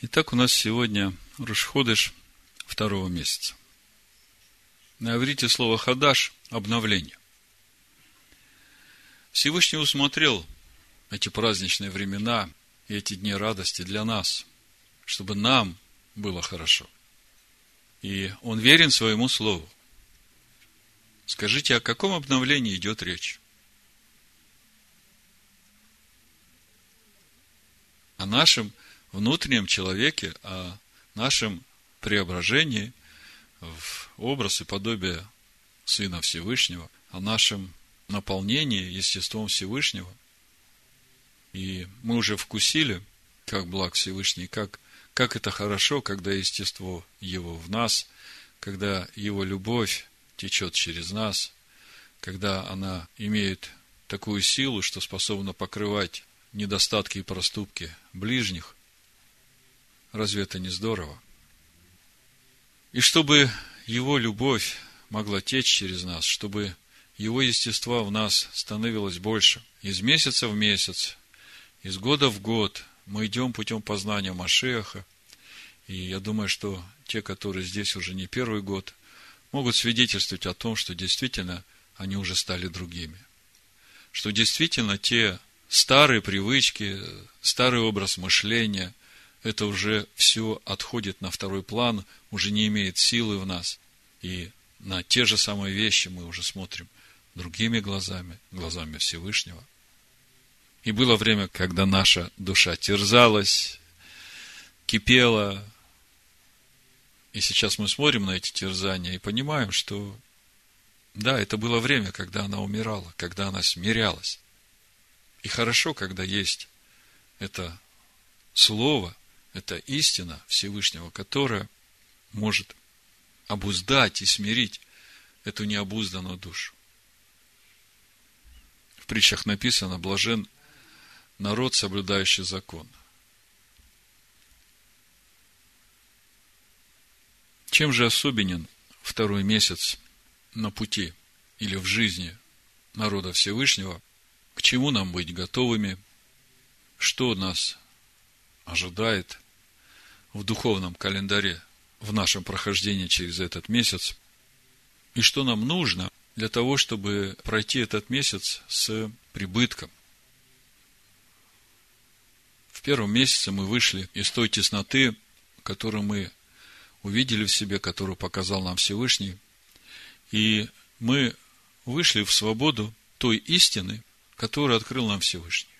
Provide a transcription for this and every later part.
Итак, у нас сегодня Рушходыш второго месяца. На иврите слово «хадаш» – обновление. Всевышний усмотрел эти праздничные времена и эти дни радости для нас, чтобы нам было хорошо. И Он верен своему слову. Скажите, о каком обновлении идет речь? О нашем внутреннем человеке, о нашем преображении в образ и подобие Сына Всевышнего, о нашем наполнении естеством Всевышнего. И мы уже вкусили, как благ Всевышний, как, как это хорошо, когда естество Его в нас, когда Его любовь течет через нас, когда она имеет такую силу, что способна покрывать недостатки и проступки ближних, Разве это не здорово? И чтобы Его любовь могла течь через нас, чтобы Его естества в нас становилось больше. Из месяца в месяц, из года в год мы идем путем познания Машеха. И я думаю, что те, которые здесь уже не первый год, могут свидетельствовать о том, что действительно они уже стали другими. Что действительно те старые привычки, старый образ мышления, это уже все отходит на второй план, уже не имеет силы в нас. И на те же самые вещи мы уже смотрим другими глазами, глазами Всевышнего. И было время, когда наша душа терзалась, кипела. И сейчас мы смотрим на эти терзания и понимаем, что да, это было время, когда она умирала, когда она смирялась. И хорошо, когда есть это слово, это истина Всевышнего, которая может обуздать и смирить эту необузданную душу. В притчах написано, блажен народ, соблюдающий закон. Чем же особенен второй месяц на пути или в жизни народа Всевышнего? К чему нам быть готовыми? Что нас ожидает в духовном календаре в нашем прохождении через этот месяц, и что нам нужно для того, чтобы пройти этот месяц с прибытком. В первом месяце мы вышли из той тесноты, которую мы увидели в себе, которую показал нам Всевышний, и мы вышли в свободу той истины, которую открыл нам Всевышний.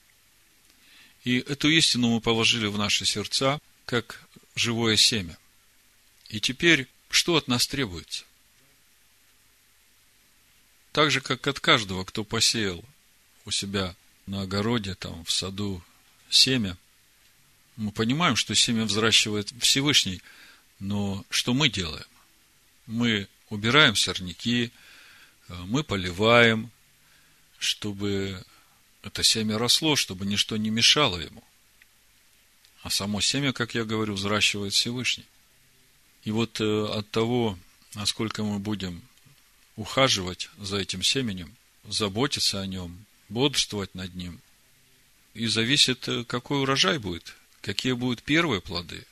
И эту истину мы положили в наши сердца, как живое семя. И теперь, что от нас требуется? Так же, как от каждого, кто посеял у себя на огороде, там, в саду семя, мы понимаем, что семя взращивает Всевышний, но что мы делаем? Мы убираем сорняки, мы поливаем, чтобы это семя росло, чтобы ничто не мешало ему. А само семя, как я говорю, взращивает Всевышний. И вот э, от того, насколько мы будем ухаживать за этим семенем, заботиться о нем, бодрствовать над ним, и зависит, э, какой урожай будет, какие будут первые плоды.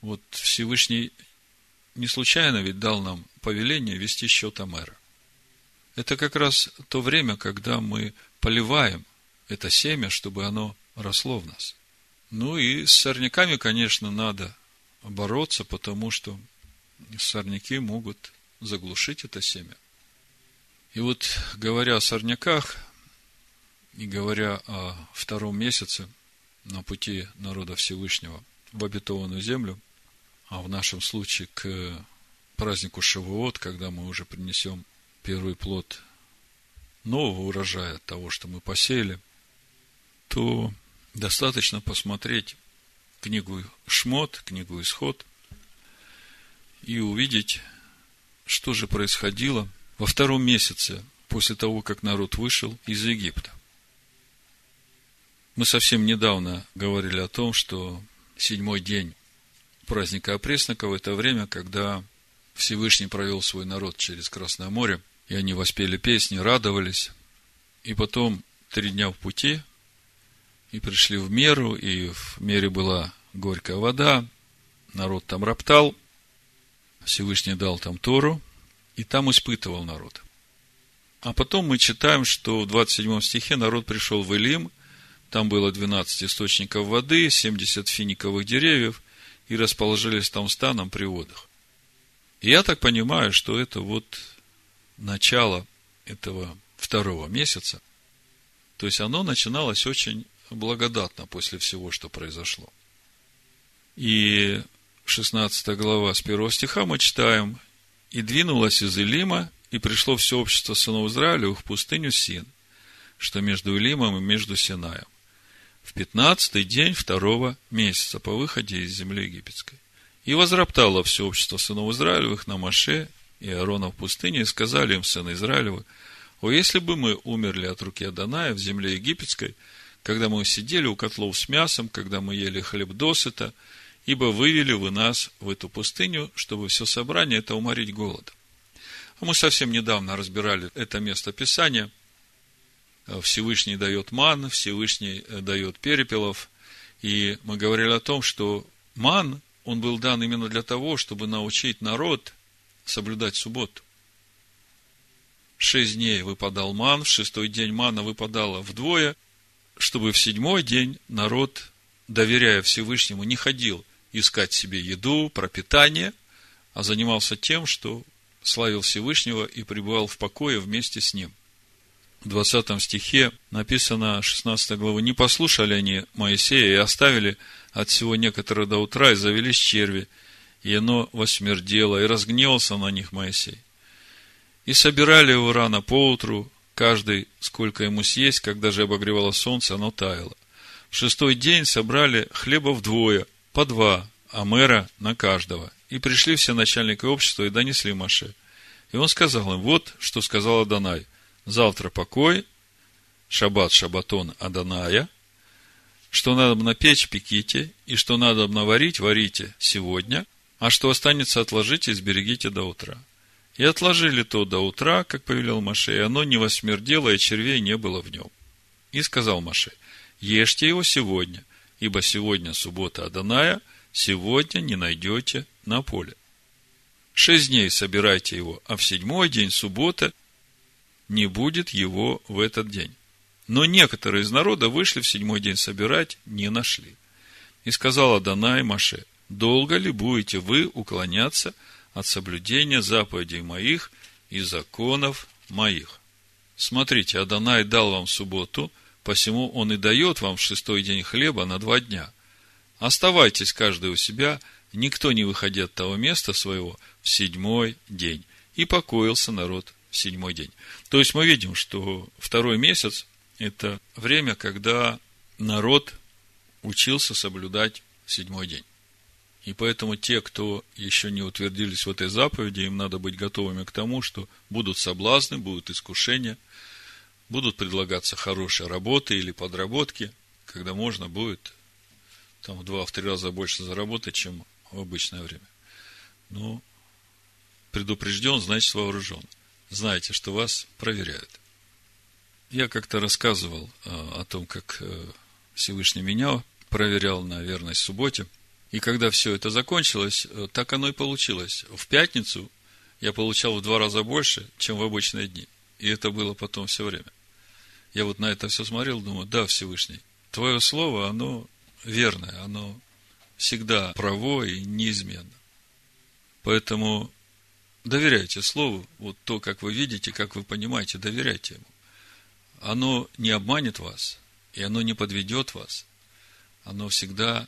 Вот Всевышний не случайно ведь дал нам повеление вести счет Амера. Это как раз то время, когда мы поливаем это семя, чтобы оно росло в нас. Ну и с сорняками, конечно, надо бороться, потому что сорняки могут заглушить это семя. И вот, говоря о сорняках, и говоря о втором месяце на пути народа Всевышнего в обетованную землю, а в нашем случае к празднику Шавуот, когда мы уже принесем первый плод нового урожая, того, что мы посеяли, то Достаточно посмотреть книгу Шмот, книгу Исход, и увидеть, что же происходило во втором месяце после того, как народ вышел из Египта. Мы совсем недавно говорили о том, что седьмой день праздника опресноков – это время, когда Всевышний провел свой народ через Красное море, и они воспели песни, радовались. И потом три дня в пути и пришли в меру, и в мере была горькая вода, народ там роптал, Всевышний дал там Тору, и там испытывал народ. А потом мы читаем, что в 27 стихе народ пришел в Илим, там было 12 источников воды, 70 финиковых деревьев, и расположились там станом при водах. И я так понимаю, что это вот начало этого второго месяца. То есть оно начиналось очень благодатно после всего, что произошло. И 16 глава с 1 стиха мы читаем, «И двинулось из Илима, и пришло все общество сынов Израилевых в пустыню Син, что между Илимом и между Синаем, в пятнадцатый день второго месяца по выходе из земли египетской. И возроптало все общество сынов Израилевых на Маше и Аарона в пустыне, и сказали им сыны Израилевы, о, если бы мы умерли от руки Аданая в земле египетской, когда мы сидели у котлов с мясом, когда мы ели хлеб досыта, ибо вывели вы нас в эту пустыню, чтобы все собрание это уморить голодом. А мы совсем недавно разбирали это место Писания. Всевышний дает ман, Всевышний э, дает перепелов. И мы говорили о том, что ман, он был дан именно для того, чтобы научить народ соблюдать субботу. Шесть дней выпадал ман, в шестой день мана выпадала вдвое, чтобы в седьмой день народ, доверяя Всевышнему, не ходил искать себе еду, пропитание, а занимался тем, что славил Всевышнего и пребывал в покое вместе с ним. В 20 стихе написано 16 главы, «Не послушали они Моисея и оставили от всего некоторые до утра, и завелись черви, и оно восмердело, и разгневался на них Моисей. И собирали его рано поутру, каждый, сколько ему съесть, когда же обогревало солнце, оно таяло. В шестой день собрали хлеба вдвое, по два, амера на каждого. И пришли все начальники общества и донесли Маше. И он сказал им, вот что сказал Адонай. Завтра покой, шаббат шабатон Аданая, что надо напечь, пеките, и что надо наварить, варите сегодня, а что останется, отложите и сберегите до утра. И отложили то до утра, как повелел Маше, и оно не восмердело, и червей не было в нем. И сказал Маше, ешьте его сегодня, ибо сегодня суббота Аданая, сегодня не найдете на поле. Шесть дней собирайте его, а в седьмой день, суббота, не будет его в этот день. Но некоторые из народа вышли в седьмой день собирать, не нашли. И сказала Данай Маше, долго ли будете вы уклоняться от соблюдения заповедей моих и законов моих? Смотрите, Адонай дал вам субботу – посему он и дает вам в шестой день хлеба на два дня. Оставайтесь каждый у себя, никто не выходя от того места своего в седьмой день. И покоился народ в седьмой день. То есть мы видим, что второй месяц – это время, когда народ учился соблюдать седьмой день. И поэтому те, кто еще не утвердились в этой заповеди, им надо быть готовыми к тому, что будут соблазны, будут искушения – будут предлагаться хорошие работы или подработки, когда можно будет там в два-три раза больше заработать, чем в обычное время. Но предупрежден, значит вооружен. Знаете, что вас проверяют. Я как-то рассказывал а, о том, как э, Всевышний меня проверял на верность субботе. И когда все это закончилось, э, так оно и получилось. В пятницу я получал в два раза больше, чем в обычные дни. И это было потом все время. Я вот на это все смотрел, думаю, да, Всевышний, Твое Слово, оно верное, оно всегда право и неизменно. Поэтому доверяйте Слову, вот то, как вы видите, как вы понимаете, доверяйте Ему. Оно не обманет вас, и оно не подведет вас. Оно всегда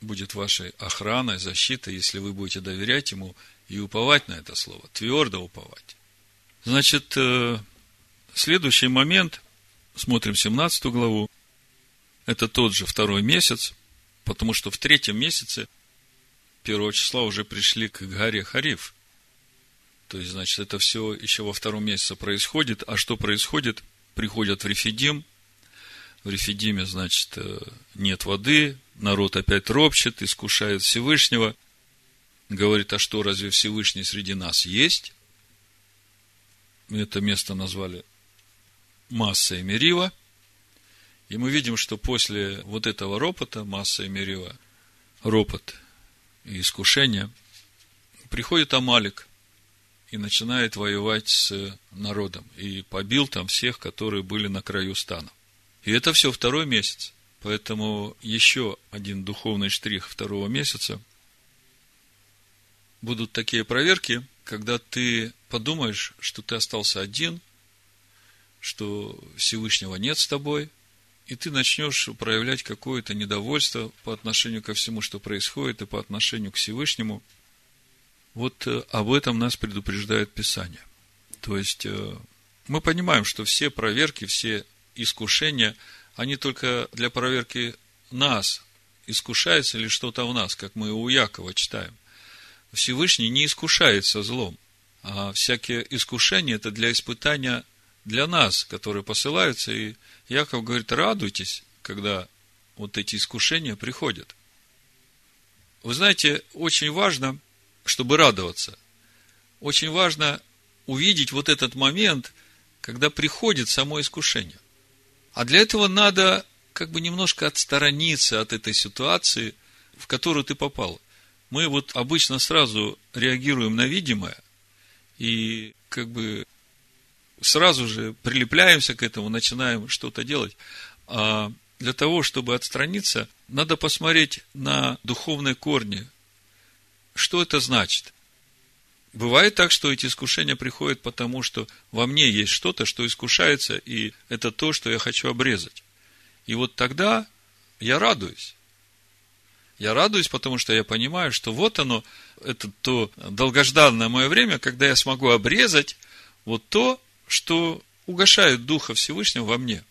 будет вашей охраной, защитой, если вы будете доверять Ему и уповать на это Слово, твердо уповать. Значит, э, следующий момент – смотрим 17 главу, это тот же второй месяц, потому что в третьем месяце первого числа уже пришли к горе Хариф. То есть, значит, это все еще во втором месяце происходит. А что происходит? Приходят в Рефидим. В Рефидиме, значит, э, нет воды. Народ опять ропчет, искушает Всевышнего. Говорит, а что, разве Всевышний среди нас есть? Это место назвали масса и мерила. И мы видим, что после вот этого ропота, масса и мерила, ропот и искушение, приходит Амалик и начинает воевать с народом. И побил там всех, которые были на краю стана. И это все второй месяц. Поэтому еще один духовный штрих второго месяца. Будут такие проверки, когда ты подумаешь, что ты остался один, что Всевышнего нет с тобой, и ты начнешь проявлять какое-то недовольство по отношению ко всему, что происходит, и по отношению к Всевышнему. Вот э, об этом нас предупреждает Писание. То есть, э, мы понимаем, что все проверки, все искушения, они только для проверки нас, искушается ли что-то в нас, как мы у Якова читаем. Всевышний не искушается злом, а всякие искушения – это для испытания для нас, которые посылаются, и Яков говорит, радуйтесь, когда вот эти искушения приходят. Вы знаете, очень важно, чтобы радоваться, очень важно увидеть вот этот момент, когда приходит само искушение. А для этого надо как бы немножко отсторониться от этой ситуации, в которую ты попал. Мы вот обычно сразу реагируем на видимое и как бы сразу же прилепляемся к этому, начинаем что-то делать. А для того, чтобы отстраниться, надо посмотреть на духовные корни. Что это значит? Бывает так, что эти искушения приходят потому, что во мне есть что-то, что искушается, и это то, что я хочу обрезать. И вот тогда я радуюсь. Я радуюсь, потому что я понимаю, что вот оно, это то долгожданное мое время, когда я смогу обрезать вот то, что угошает Духа Всевышнего во мне.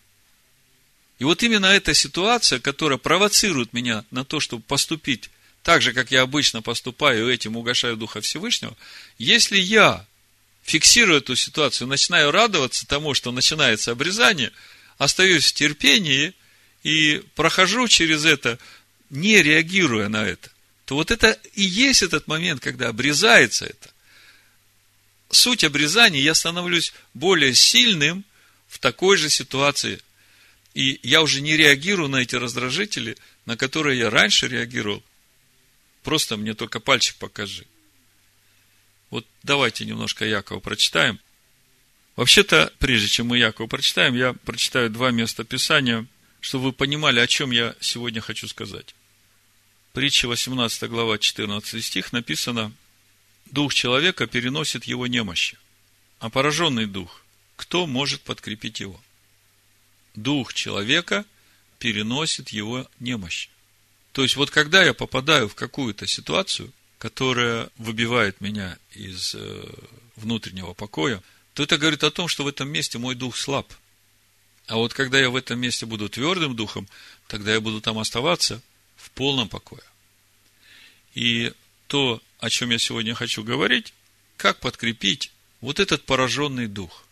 И вот именно эта ситуация, которая провоцирует меня на то, чтобы поступить так же, как я обычно поступаю, этим угошаю Духа Всевышнего, если я фиксирую эту ситуацию, начинаю радоваться тому, что начинается обрезание, остаюсь в терпении и прохожу через это, не реагируя на это, то вот это и есть этот момент, когда обрезается это суть обрезания, я становлюсь более сильным в такой же ситуации. И я уже не реагирую на эти раздражители, на которые я раньше реагировал. Просто мне только пальчик покажи. Вот давайте немножко Якова прочитаем. Вообще-то, прежде чем мы Якова прочитаем, я прочитаю два места Писания, чтобы вы понимали, о чем я сегодня хочу сказать. Притча 18 глава 14 стих написано – Дух человека переносит его немощи. А пораженный дух, кто может подкрепить его? Дух человека переносит его немощи. То есть, вот когда я попадаю в какую-то ситуацию, которая выбивает меня из э, внутреннего покоя, то это говорит о том, что в этом месте мой дух слаб. А вот когда я в этом месте буду твердым духом, тогда я буду там оставаться в полном покое. И то, о чем я сегодня хочу говорить, как подкрепить вот этот пораженный дух,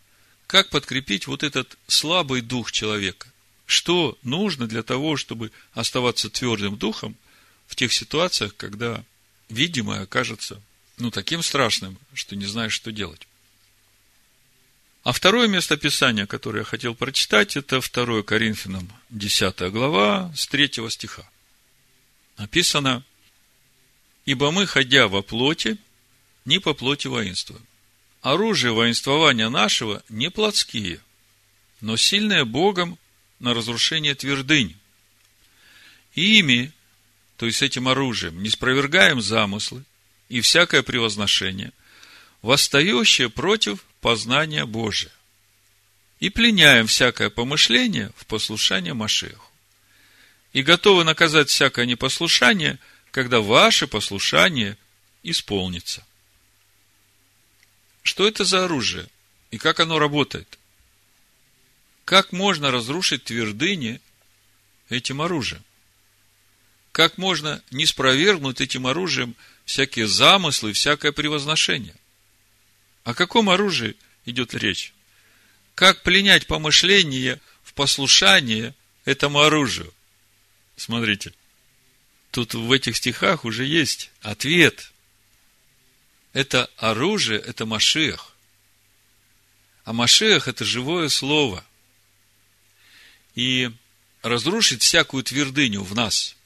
как подкрепить вот этот слабый дух человека, что нужно для того, чтобы оставаться твердым духом в тех ситуациях, когда видимое окажется ну, таким страшным, что не знаешь, что делать. А второе место Писания, которое я хотел прочитать, это 2 Коринфянам 10 глава с 3 стиха. Написано, Ибо мы, ходя во плоти, не по плоти воинствуем. Оружие воинствования нашего не плотские, но сильное Богом на разрушение твердынь. И ими, то есть этим оружием, не спровергаем замыслы и всякое превозношение, восстающее против познания Божия. И пленяем всякое помышление в послушание Машеху. И готовы наказать всякое непослушание – когда ваше послушание исполнится. Что это за оружие и как оно работает? Как можно разрушить твердыни этим оружием? Как можно не спровергнуть этим оружием всякие замыслы, всякое превозношение? О каком оружии идет речь? Как пленять помышление в послушание этому оружию? Смотрите – тут в этих стихах уже есть ответ. Это оружие, это Машех. А Машех – это живое слово. И разрушить всякую твердыню в нас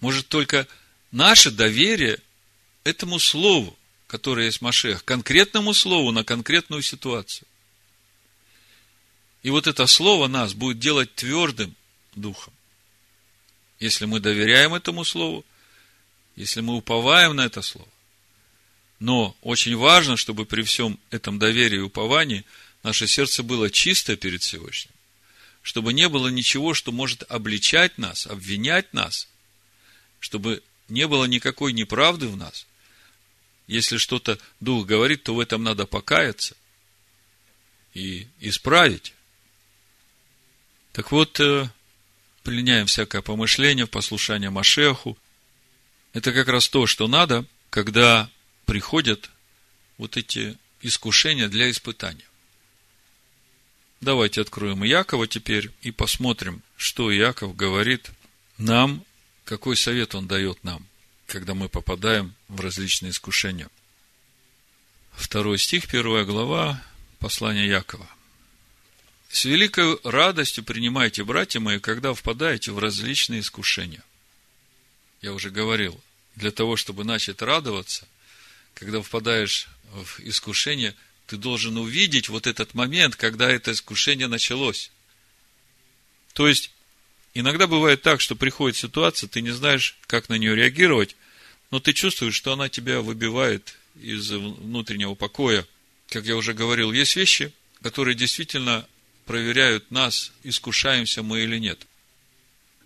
может только наше доверие этому слову, которое есть Машех, конкретному слову на конкретную ситуацию. И вот это слово нас будет делать твердым духом. Если мы доверяем этому слову, если мы уповаем на это слово. Но очень важно, чтобы при всем этом доверии и уповании наше сердце было чисто перед Всевышним. Чтобы не было ничего, что может обличать нас, обвинять нас. Чтобы не было никакой неправды в нас. Если что-то Дух говорит, то в этом надо покаяться и исправить. Так вот, э, пленяем всякое помышление в послушание Машеху. Это как раз то, что надо, когда приходят вот эти искушения для испытания. Давайте откроем Якова теперь и посмотрим, что Яков говорит нам, какой совет он дает нам, когда мы попадаем в различные искушения. Второй стих, первая глава, послание Якова. С великой радостью принимайте, братья мои, когда впадаете в различные искушения. Я уже говорил, для того, чтобы начать радоваться, когда впадаешь в искушение, ты должен увидеть вот этот момент, когда это искушение началось. То есть, иногда бывает так, что приходит ситуация, ты не знаешь, как на нее реагировать, но ты чувствуешь, что она тебя выбивает из внутреннего покоя. Как я уже говорил, есть вещи, которые действительно проверяют нас, искушаемся мы или нет.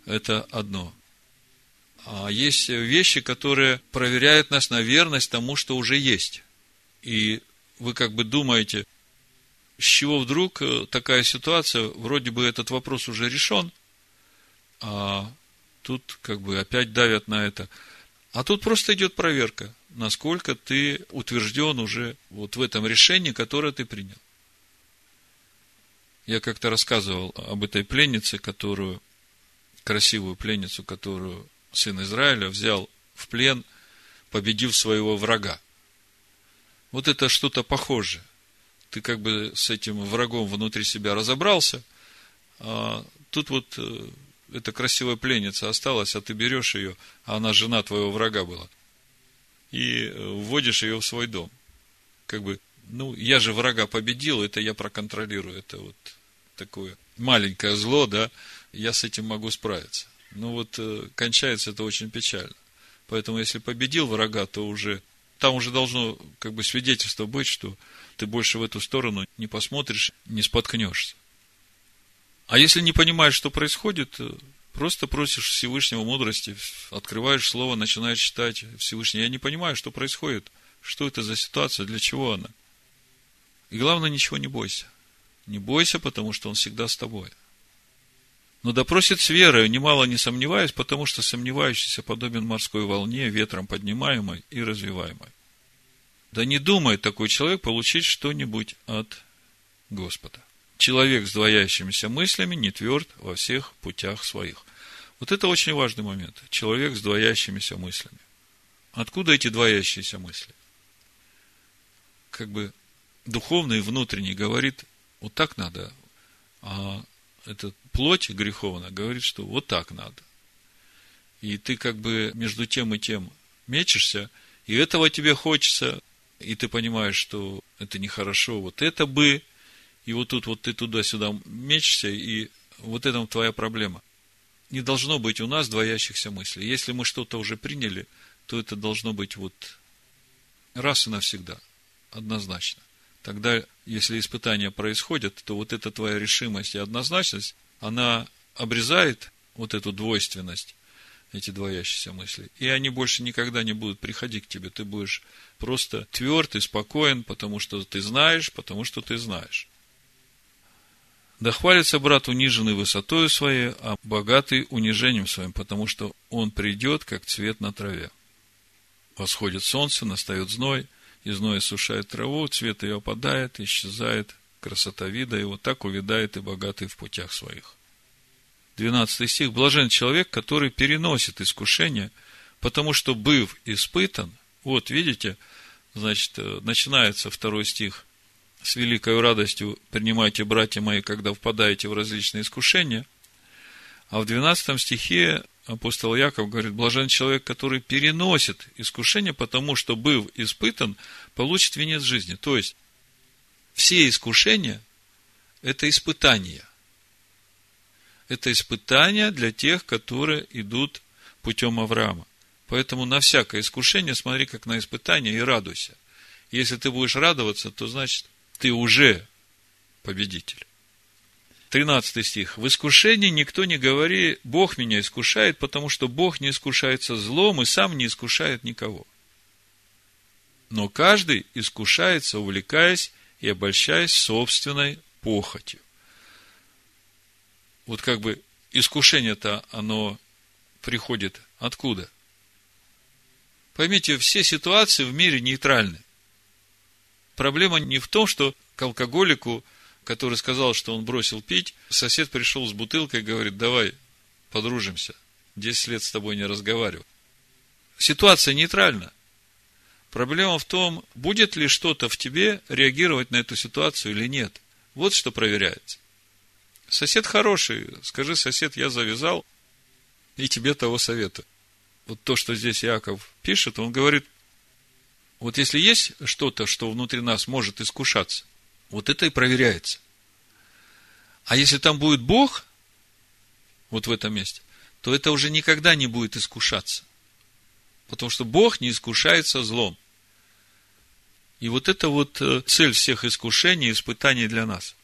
Это одно. А есть вещи, которые проверяют нас на верность тому, что уже есть. И вы как бы думаете, с чего вдруг э, такая ситуация, вроде бы этот вопрос уже решен, а тут как бы опять давят на это. А тут просто идет проверка, насколько ты утвержден уже вот в этом решении, которое ты принял. Я как-то рассказывал об этой пленнице, которую, красивую пленницу, которую сын Израиля взял в плен, победив своего врага. Вот это что-то похожее. Ты как бы с этим врагом внутри себя разобрался, а тут вот э, эта красивая пленница осталась, а ты берешь ее, а она жена твоего врага была, и э, вводишь ее в свой дом. Как бы ну, я же врага победил, это я проконтролирую, это вот такое маленькое зло, да, я с этим могу справиться. Ну вот э, кончается это очень печально. Поэтому если победил врага, то уже там уже должно как бы свидетельство быть, что ты больше в эту сторону не посмотришь, не споткнешься. А если не понимаешь, что происходит, просто просишь Всевышнего мудрости, открываешь слово, начинаешь читать Всевышний. Я не понимаю, что происходит, что это за ситуация, для чего она. И главное, ничего не бойся. Не бойся, потому что Он всегда с тобой. Но допросит с верой, немало не сомневаясь, потому что сомневающийся подобен морской волне, ветром поднимаемой и развиваемой. Да не думает такой человек получить что-нибудь от Господа. Человек с двоящимися мыслями не тверд во всех путях своих. Вот это очень важный момент. Человек с двоящимися мыслями. Откуда эти двоящиеся мысли? Как бы духовный внутренний говорит, вот так надо, а эта плоть греховная говорит, что вот так надо. И ты как бы между тем и тем мечешься, и этого тебе хочется, и ты понимаешь, что это нехорошо, вот это бы, и вот тут вот ты туда-сюда мечешься, и вот это твоя проблема. Не должно быть у нас двоящихся мыслей. Если мы что-то уже приняли, то это должно быть вот раз и навсегда, однозначно тогда, если испытания происходят, то вот эта твоя решимость и однозначность, она обрезает вот эту двойственность, эти двоящиеся мысли. И они больше никогда не будут приходить к тебе. Ты будешь просто тверд и спокоен, потому что ты знаешь, потому что ты знаешь. Да хвалится брат униженный высотою своей, а богатый унижением своим, потому что он придет, как цвет на траве. Восходит солнце, настает зной – и зной сушает траву, цвет ее опадает, исчезает, красота вида его, так увядает и богатый в путях своих. 12 стих. Блажен человек, который переносит искушение, потому что, быв испытан, вот видите, значит, э, начинается второй стих, с великой радостью принимайте, братья мои, когда впадаете в различные искушения. А в 12 стихе апостол Яков говорит, блажен человек, который переносит искушение, потому что, быв испытан, получит венец жизни. То есть, все искушения – это испытания. Это испытания для тех, которые идут путем Авраама. Поэтому на всякое искушение смотри как на испытание и радуйся. Если ты будешь радоваться, то значит, ты уже победитель. 13 стих. В искушении никто не говори, Бог меня искушает, потому что Бог не искушается злом и сам не искушает никого. Но каждый искушается, увлекаясь и обольщаясь собственной похотью. Вот как бы искушение-то, оно приходит откуда? Поймите, все ситуации в мире нейтральны. Проблема не в том, что к алкоголику который сказал, что он бросил пить, сосед пришел с бутылкой и говорит, давай подружимся, десять лет с тобой не разговаривал. Ситуация нейтральна. Проблема в том, будет ли что-то в тебе реагировать на эту ситуацию или нет. Вот что проверяется. Сосед хороший, скажи, сосед, я завязал, и тебе того совета. Вот то, что здесь Яков пишет, он говорит, вот если есть что-то, что внутри нас может искушаться, вот это и проверяется. А если там будет Бог, вот в этом месте, то это уже никогда не будет искушаться. Потому что Бог не искушается злом. И вот это вот э, цель всех искушений, испытаний для нас.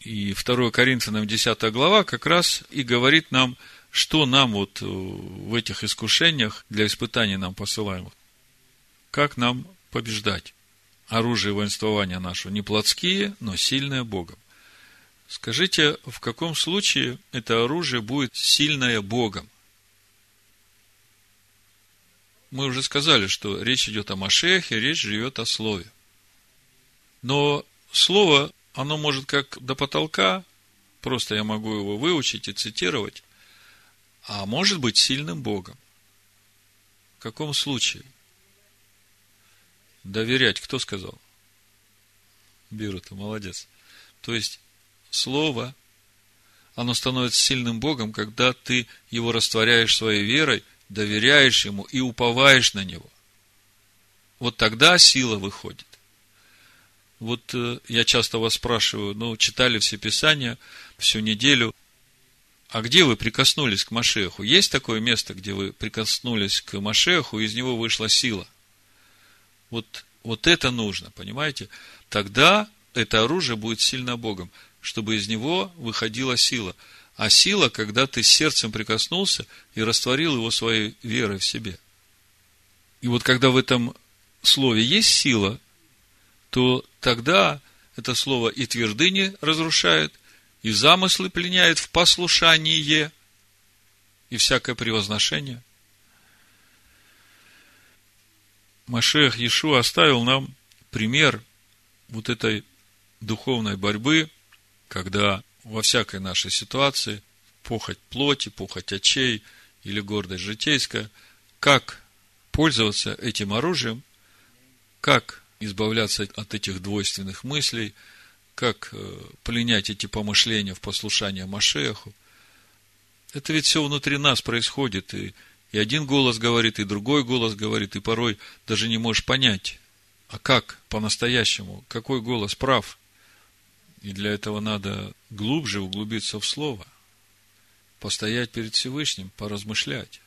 И 2 Коринфянам 10 глава как раз и говорит нам, что нам вот э, в этих искушениях для испытаний нам посылаемых. Как нам побеждать оружие воинствования нашего не плотские, но сильное Богом. Скажите, в каком случае это оружие будет сильное Богом? Мы уже сказали, что речь идет о Машехе, речь живет о Слове. Но Слово, оно может как до потолка, просто я могу его выучить и цитировать, а может быть сильным Богом. В каком случае? Доверять, кто сказал? Биру, ты молодец. То есть, слово, оно становится сильным Богом, когда ты его растворяешь своей верой, доверяешь ему и уповаешь на него. Вот тогда сила выходит. Вот э, я часто вас спрашиваю, ну, читали все Писания всю неделю, а где вы прикоснулись к Машеху? Есть такое место, где вы прикоснулись к Машеху, и из него вышла сила? Вот, вот это нужно, понимаете? Тогда это оружие будет сильно Богом, чтобы из него выходила сила. А сила, когда ты сердцем прикоснулся и растворил его своей верой в себе. И вот когда в этом слове есть сила, то тогда это слово и твердыни разрушает, и замыслы пленяет в послушании, и всякое превозношение – Машех Иешуа оставил нам пример вот этой духовной борьбы, когда во всякой нашей ситуации похоть плоти, похоть очей или гордость житейская, как пользоваться этим оружием, как избавляться от этих двойственных мыслей, как э, пленять эти помышления в послушание Машеху. Это ведь все внутри нас происходит, и и один голос говорит, и другой голос говорит, и порой даже не можешь понять, а как по-настоящему, какой голос прав. И для этого надо глубже углубиться в Слово, постоять перед Всевышним, поразмышлять,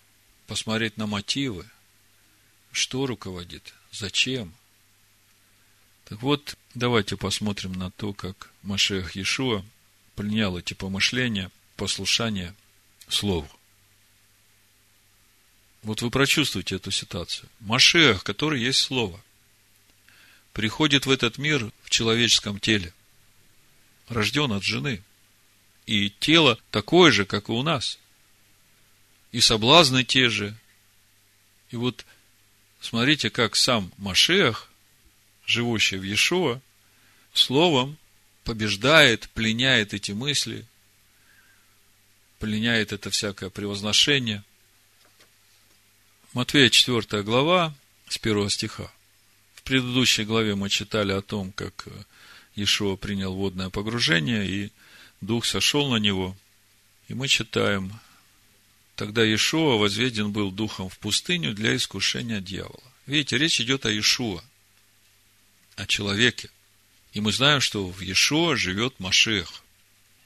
посмотреть на мотивы, что руководит, зачем. Так вот, давайте посмотрим на то, как Машех Иешуа принял эти помышления, послушание Слову. Вот вы прочувствуете эту ситуацию. Машех, который есть Слово, приходит в этот мир в человеческом теле, рожден от жены. И тело такое же, как и у нас. И соблазны те же. И вот смотрите, как сам Машех, живущий в Иешуа, словом побеждает, пленяет эти мысли, пленяет это всякое превозношение – Матвея 4 глава, с 1 стиха. В предыдущей главе мы читали о том, как Иешуа принял водное погружение, и Дух сошел на него. И мы читаем Тогда Иешуа возведен был духом в пустыню для искушения дьявола. Видите, речь идет о Иешуа, о человеке. И мы знаем, что в Иешуа живет Машех.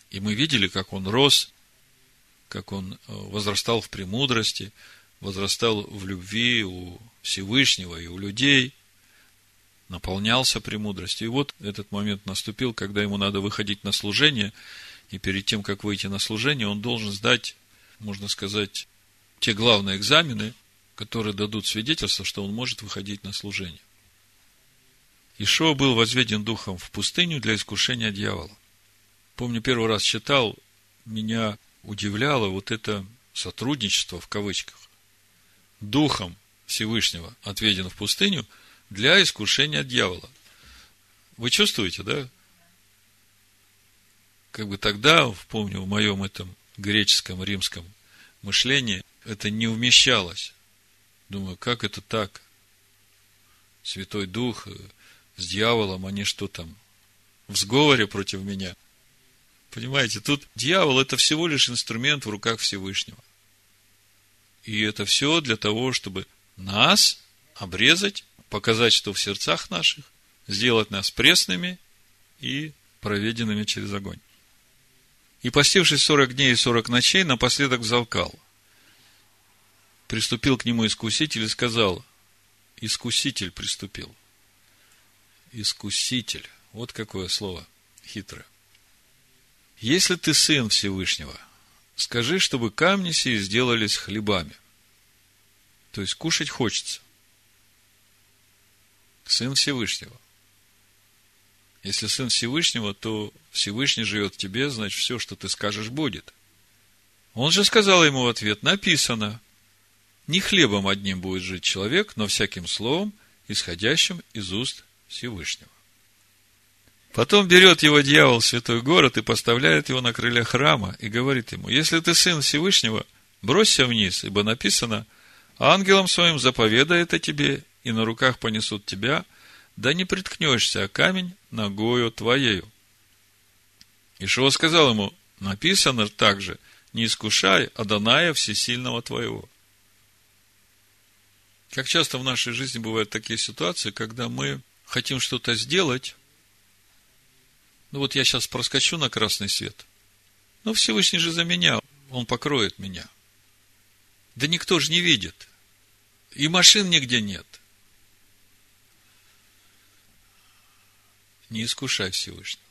И мы видели, как он рос, как он э, возрастал в премудрости, возрастал в любви у Всевышнего и у людей, наполнялся премудростью. И вот этот момент наступил, когда ему надо выходить на служение, и перед тем, как выйти на служение, он должен сдать, можно сказать, те главные экзамены, которые дадут свидетельство, что он может выходить на служение. Ишуа был возведен духом в пустыню для искушения дьявола. Помню, первый раз читал, меня удивляло вот это сотрудничество в кавычках. Духом Всевышнего отведен в пустыню для искушения дьявола. Вы чувствуете, да? Как бы тогда, помню, в моем этом греческом, римском мышлении это не умещалось. Думаю, как это так? Святой Дух с дьяволом, они что там, в сговоре против меня? Понимаете, тут дьявол это всего лишь инструмент в руках Всевышнего. И это все для того, чтобы нас обрезать, показать, что в сердцах наших, сделать нас пресными и проведенными через огонь. И постившись сорок дней и сорок ночей, напоследок взалкал. Приступил к нему искуситель и сказал, искуситель приступил. Искуситель. Вот какое слово хитрое. Если ты сын Всевышнего, скажи, чтобы камни сии сделались хлебами. То есть кушать хочется. Сын Всевышнего. Если сын Всевышнего, то Всевышний живет в тебе, значит, все, что ты скажешь, будет. Он же сказал ему в ответ, написано, не хлебом одним будет жить человек, но всяким словом, исходящим из уст Всевышнего. Потом берет его дьявол в святой город и поставляет его на крылья храма и говорит ему, если ты сын Всевышнего, бросься вниз, ибо написано, ангелом своим заповедает о тебе, и на руках понесут тебя, да не приткнешься, а камень ногою твоею. Ишуа сказал ему, написано также, не искушай Аданая Всесильного твоего. Как часто в нашей жизни бывают такие ситуации, когда мы хотим что-то сделать, ну вот я сейчас проскочу на красный свет. Ну, Всевышний же за меня, он покроет меня. Да никто же не видит. И машин нигде нет. Не искушай Всевышнего.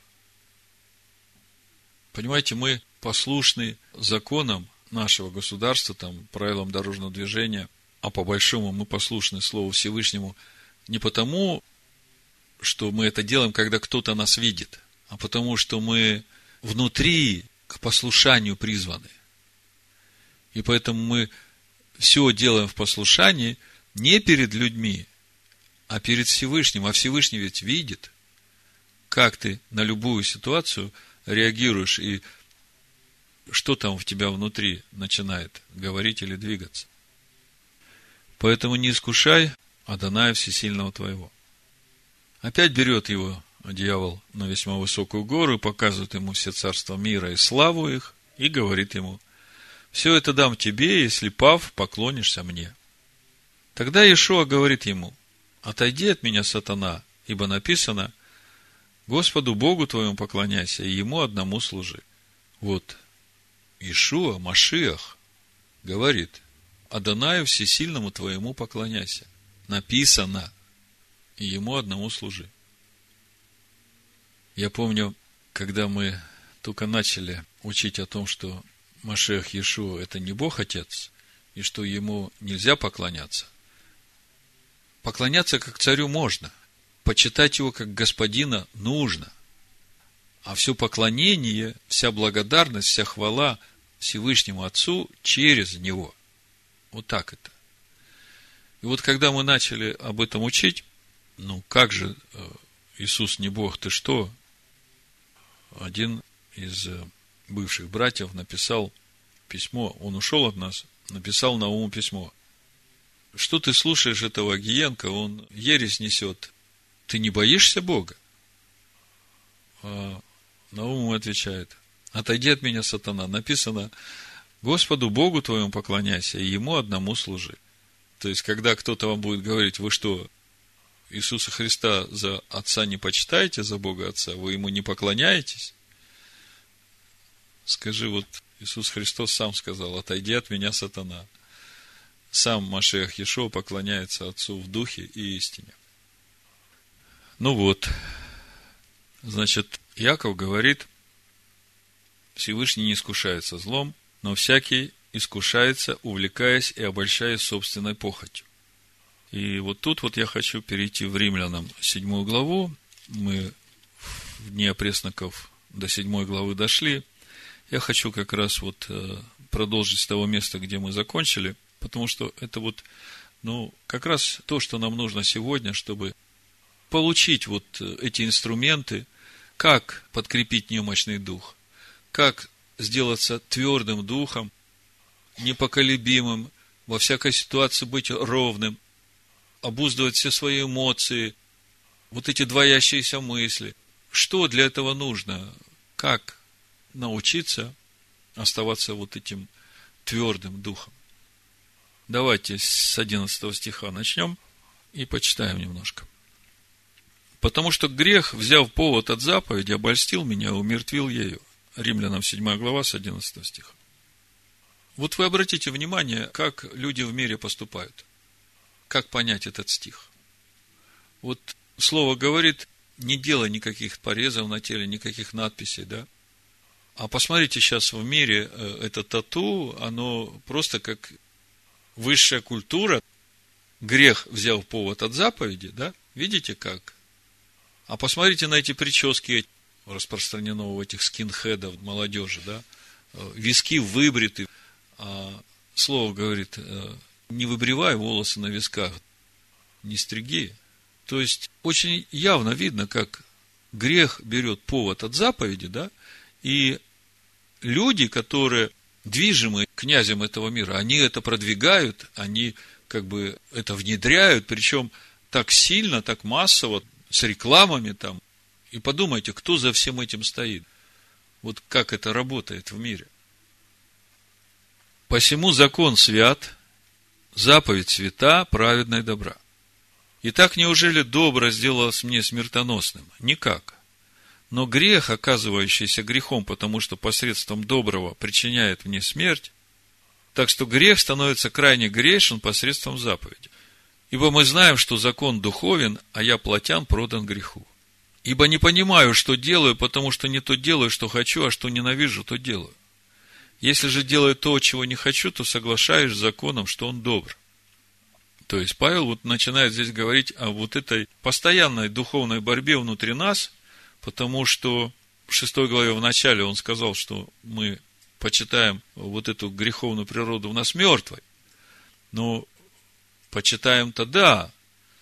Понимаете, мы послушны законам нашего государства, там, правилам дорожного движения, а по большому мы послушны Слову Всевышнему не потому, что мы это делаем, когда кто-то нас видит – а потому что мы внутри к послушанию призваны. И поэтому мы все делаем в послушании не перед людьми, а перед Всевышним. А Всевышний ведь видит, как ты на любую ситуацию реагируешь и что там в тебя внутри начинает говорить или двигаться. Поэтому не искушай Адоная Всесильного твоего. Опять берет его дьявол на весьма высокую гору, показывает ему все царства мира и славу их, и говорит ему, все это дам тебе, если, пав, поклонишься мне. Тогда Иешуа говорит ему, отойди от меня, сатана, ибо написано, Господу Богу твоему поклоняйся, и Ему одному служи. Вот, Ишуа, Машиах, говорит, Адонаю Всесильному твоему поклоняйся. Написано, и Ему одному служи. Я помню, когда мы только начали учить о том, что Машех Иешуа – это не Бог Отец, и что ему нельзя поклоняться. Поклоняться как царю можно, почитать его как господина нужно. А все поклонение, вся благодарность, вся хвала Всевышнему Отцу через него. Вот так это. И вот когда мы начали об этом учить, ну как же э, Иисус не Бог, ты что? один из э, бывших братьев написал письмо, он ушел от нас, написал на ум письмо. Что ты слушаешь этого Гиенко, он ересь несет. Ты не боишься Бога? А Наум отвечает, отойди от меня, сатана. Написано, Господу Богу твоему поклоняйся, и Ему одному служи. То есть, когда кто-то вам будет говорить, вы что, Иисуса Христа за Отца не почитаете, за Бога Отца, вы Ему не поклоняетесь? Скажи, вот Иисус Христос сам сказал, отойди от меня, сатана. Сам Машех Ешо поклоняется Отцу в духе и истине. Ну вот, значит, Яков говорит, Всевышний не искушается злом, но всякий искушается, увлекаясь и обольщаясь собственной похотью. И вот тут вот я хочу перейти в Римлянам седьмую главу. Мы в дни опресноков до седьмой главы дошли. Я хочу как раз вот э, продолжить с того места, где мы закончили, потому что это вот, ну, как раз то, что нам нужно сегодня, чтобы получить вот э, эти инструменты, как подкрепить немощный дух, как сделаться твердым духом, непоколебимым, во всякой ситуации быть ровным, обуздывать все свои эмоции, вот эти двоящиеся мысли. Что для этого нужно? Как научиться оставаться вот этим твердым духом? Давайте с 11 стиха начнем и почитаем немножко. Потому что грех, взяв повод от заповеди, обольстил меня, умертвил ею. Римлянам 7 глава с 11 стиха. Вот вы обратите внимание, как люди в мире поступают. Как понять этот стих? Вот слово говорит, не делай никаких порезов на теле, никаких надписей, да? А посмотрите сейчас в мире, э, это тату, оно просто как высшая культура. Грех взял повод от заповеди, да? Видите как? А посмотрите на эти прически, распространено у этих скинхедов молодежи, да? Э, виски выбриты, а слово говорит, э, не выбривай волосы на висках, не стриги. То есть, очень явно видно, как грех берет повод от заповеди, да, и люди, которые движимы князем этого мира, они это продвигают, они как бы это внедряют, причем так сильно, так массово, с рекламами там. И подумайте, кто за всем этим стоит. Вот как это работает в мире – Посему закон свят, заповедь свята, праведная добра. Итак, неужели добро сделалось мне смертоносным? Никак. Но грех, оказывающийся грехом, потому что посредством доброго причиняет мне смерть, так что грех становится крайне грешен посредством заповеди. Ибо мы знаем, что закон духовен, а я плотян продан греху. Ибо не понимаю, что делаю, потому что не то делаю, что хочу, а что ненавижу, то делаю. Если же делаю то, чего не хочу, то соглашаюсь с законом, что он добр. То есть Павел вот начинает здесь говорить о вот этой постоянной духовной борьбе внутри нас, потому что в шестой главе в начале он сказал, что мы почитаем вот эту греховную природу в нас мертвой. Но почитаем-то да,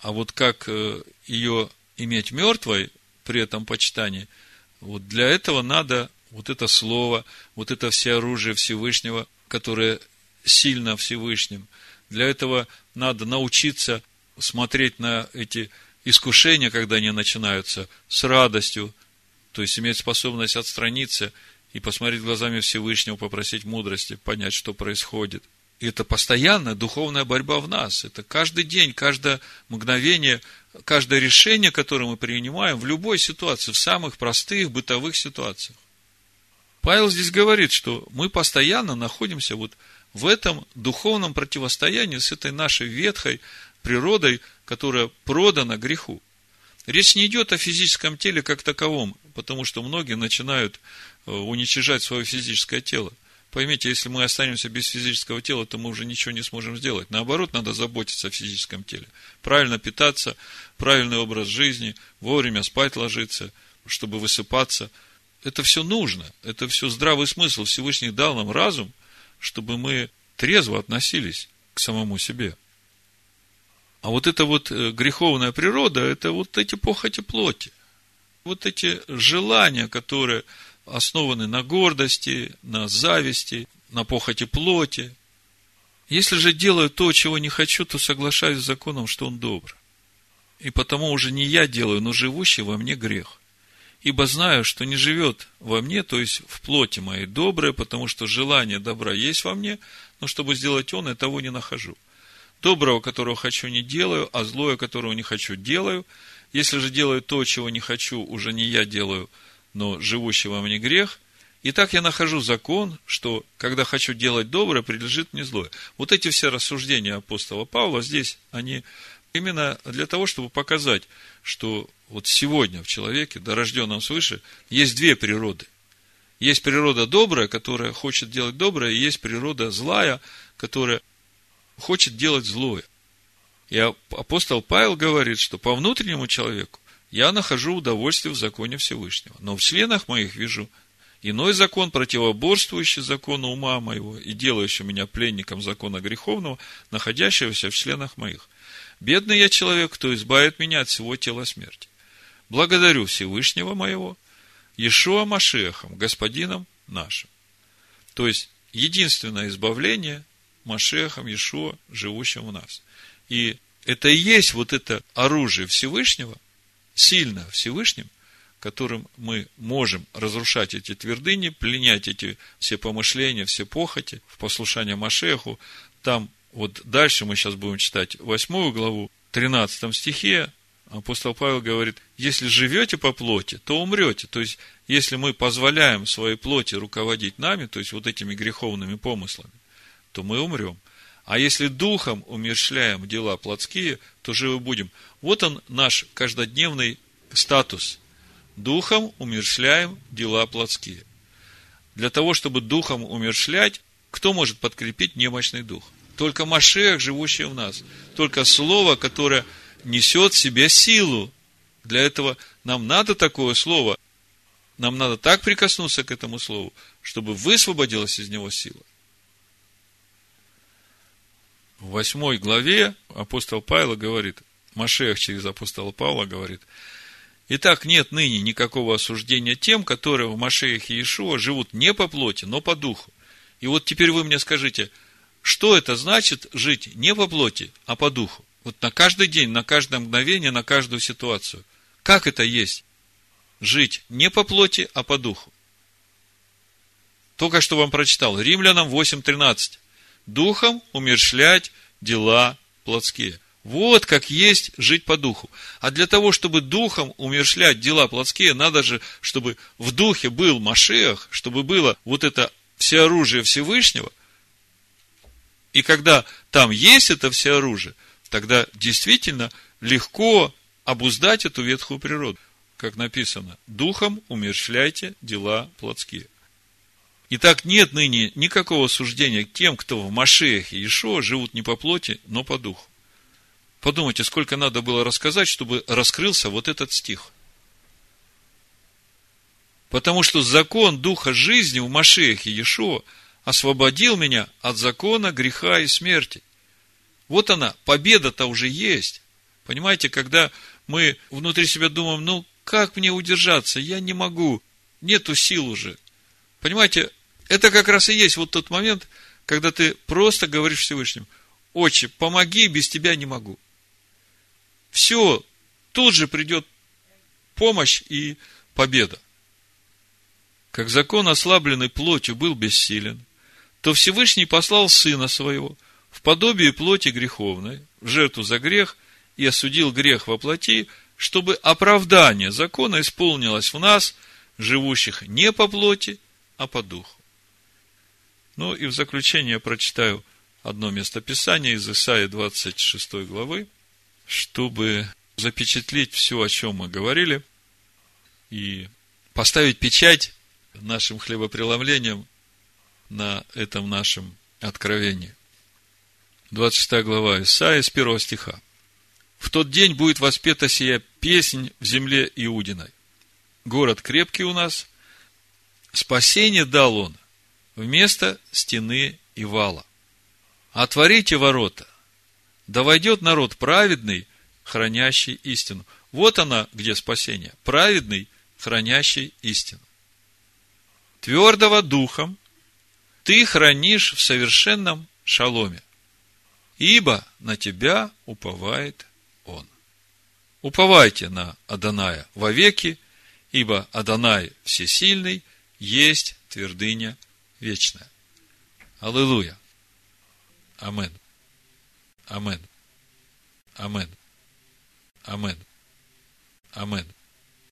а вот как э, ее иметь мертвой при этом почитании, вот для этого надо вот это слово, вот это все оружие Всевышнего, которое сильно Всевышним. Для этого надо научиться смотреть на эти искушения, когда они начинаются, с радостью, то есть иметь способность отстраниться и посмотреть глазами Всевышнего, попросить мудрости, понять, что происходит. И это постоянная духовная борьба в нас. Это каждый день, каждое мгновение, каждое решение, которое мы принимаем в любой ситуации, в самых простых бытовых ситуациях. Павел здесь говорит, что мы постоянно находимся вот в этом духовном противостоянии с этой нашей ветхой природой, которая продана греху. Речь не идет о физическом теле как таковом, потому что многие начинают э, уничижать свое физическое тело. Поймите, если мы останемся без физического тела, то мы уже ничего не сможем сделать. Наоборот, надо заботиться о физическом теле. Правильно питаться, правильный образ жизни, вовремя спать ложиться, чтобы высыпаться – это все нужно, это все здравый смысл. Всевышний дал нам разум, чтобы мы трезво относились к самому себе. А вот эта вот э, греховная природа, это вот эти похоти плоти. Вот эти желания, которые основаны на гордости, на зависти, на похоти плоти. Если же делаю то, чего не хочу, то соглашаюсь с законом, что он добр. И потому уже не я делаю, но живущий во мне грех. Ибо знаю, что не живет во мне, то есть в плоти моей доброе, потому что желание добра есть во мне, но чтобы сделать он, я того не нахожу. Доброго, которого хочу, не делаю, а злое, которого не хочу, делаю. Если же делаю то, чего не хочу, уже не я делаю, но живущий во мне грех. И так я нахожу закон, что когда хочу делать доброе, прилежит мне злое. Вот эти все рассуждения апостола Павла здесь, они именно для того, чтобы показать, что вот сегодня в человеке, дорожденном свыше, есть две природы. Есть природа добрая, которая хочет делать доброе, и есть природа злая, которая хочет делать злое. И апостол Павел говорит, что по внутреннему человеку я нахожу удовольствие в законе Всевышнего, но в членах моих вижу иной закон, противоборствующий закону ума моего и делающий меня пленником закона греховного, находящегося в членах моих. Бедный я человек, кто избавит меня от всего тела смерти. Благодарю Всевышнего моего, Иешуа Машехом, Господином нашим. То есть, единственное избавление Машехом Иешуа, живущим в нас. И это и есть вот это оружие Всевышнего, сильно Всевышним, которым мы можем разрушать эти твердыни, пленять эти все помышления, все похоти в послушание Машеху. Там вот дальше мы сейчас будем читать восьмую главу, 13 стихе, апостол Павел говорит, если живете по плоти, то умрете. То есть, если мы позволяем своей плоти руководить нами, то есть вот этими греховными помыслами, то мы умрем. А если духом умершляем дела плотские, то живы будем. Вот он наш каждодневный статус. Духом умершляем дела плотские. Для того, чтобы духом умершлять, кто может подкрепить немощный дух? Только Машех, живущий в нас. Только Слово, которое несет в себе силу. Для этого нам надо такое Слово. Нам надо так прикоснуться к этому Слову, чтобы высвободилась из него сила. В восьмой главе апостол Павел говорит, Машех через апостола Павла говорит, Итак, нет ныне никакого осуждения тем, которые в Машеях и Иешуа живут не по плоти, но по духу. И вот теперь вы мне скажите – что это значит жить не по плоти, а по духу? Вот на каждый день, на каждое мгновение, на каждую ситуацию. Как это есть? Жить не по плоти, а по духу. Только что вам прочитал. Римлянам 8.13. Духом умершлять дела плотские. Вот как есть жить по духу. А для того, чтобы духом умершлять дела плотские, надо же, чтобы в духе был Машех, чтобы было вот это всеоружие Всевышнего, и когда там есть это все оружие, тогда действительно легко обуздать эту ветхую природу. Как написано, духом умерщвляйте дела плотские. Итак, нет ныне никакого суждения к тем, кто в Машеях и Ишуа живут не по плоти, но по духу. Подумайте, сколько надо было рассказать, чтобы раскрылся вот этот стих. Потому что закон духа жизни в Машеях и Ешуа – освободил меня от закона, греха и смерти. Вот она, победа-то уже есть. Понимаете, когда мы внутри себя думаем, ну, как мне удержаться? Я не могу. Нету сил уже. Понимаете, это как раз и есть вот тот момент, когда ты просто говоришь Всевышнему, отче, помоги, без тебя не могу. Все, тут же придет помощь и победа. Как закон, ослабленный плотью, был бессилен, то Всевышний послал Сына Своего в подобие плоти греховной, в жертву за грех, и осудил грех во плоти, чтобы оправдание закона исполнилось в нас, живущих не по плоти, а по духу. Ну и в заключение я прочитаю одно местописание из Исаии 26 главы, чтобы запечатлеть все, о чем мы говорили, и поставить печать нашим хлебопреломлением на этом нашем откровении. 26 глава Исаия с 1 стиха. В тот день будет воспета сия песнь в земле Иудиной. Город крепкий у нас. Спасение дал он вместо стены и вала. Отворите ворота. Да войдет народ праведный, хранящий истину. Вот она, где спасение. Праведный, хранящий истину. Твердого духом ты хранишь в совершенном шаломе, ибо на тебя уповает он. Уповайте на Аданая вовеки, ибо Адонай Всесильный есть твердыня вечная. Аллилуйя. Амен. Амен. Амен. Амен. Амен.